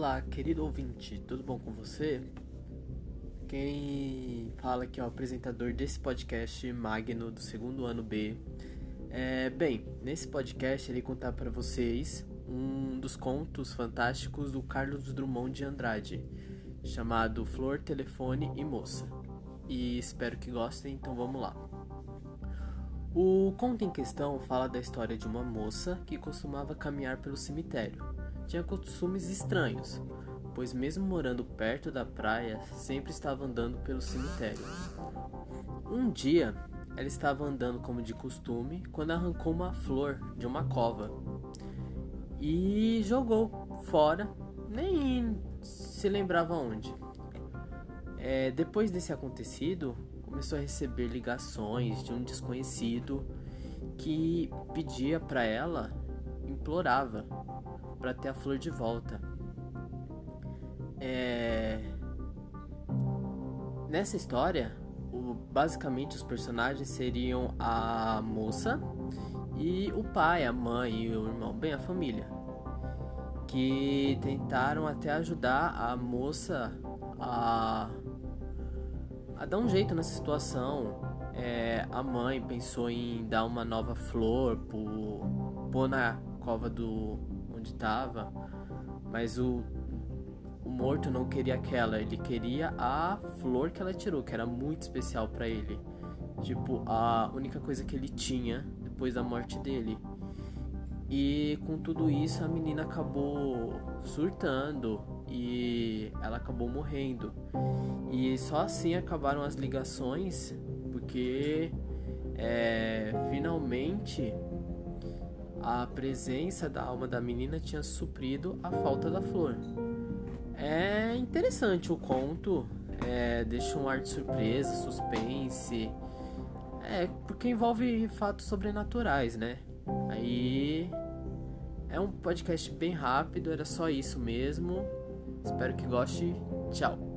Olá, querido ouvinte, tudo bom com você? Quem fala aqui é o apresentador desse podcast, Magno, do segundo ano B. É, bem, nesse podcast ele contar para vocês um dos contos fantásticos do Carlos Drummond de Andrade, chamado Flor, Telefone e Moça. E espero que gostem, então vamos lá. O conto em questão fala da história de uma moça que costumava caminhar pelo cemitério. Tinha costumes estranhos, pois, mesmo morando perto da praia, sempre estava andando pelo cemitério. Um dia, ela estava andando como de costume quando arrancou uma flor de uma cova e jogou fora, nem se lembrava onde. É, depois desse acontecido, começou a receber ligações de um desconhecido que pedia para ela, implorava para ter a flor de volta. É... Nessa história, o, basicamente os personagens seriam a moça e o pai, a mãe e o irmão, bem a família, que tentaram até ajudar a moça a a dar um jeito nessa situação. É, a mãe pensou em dar uma nova flor, pôr, na cova do onde estava, mas o, o morto não queria aquela, ele queria a flor que ela tirou, que era muito especial para ele. Tipo, a única coisa que ele tinha depois da morte dele. E com tudo isso a menina acabou surtando e ela acabou morrendo. E só assim acabaram as ligações, porque é, finalmente a presença da alma da menina tinha suprido a falta da flor. É interessante o conto, é, deixa um ar de surpresa, suspense. É, porque envolve fatos sobrenaturais, né? Aí é um podcast bem rápido, era só isso mesmo. Espero que goste. Tchau.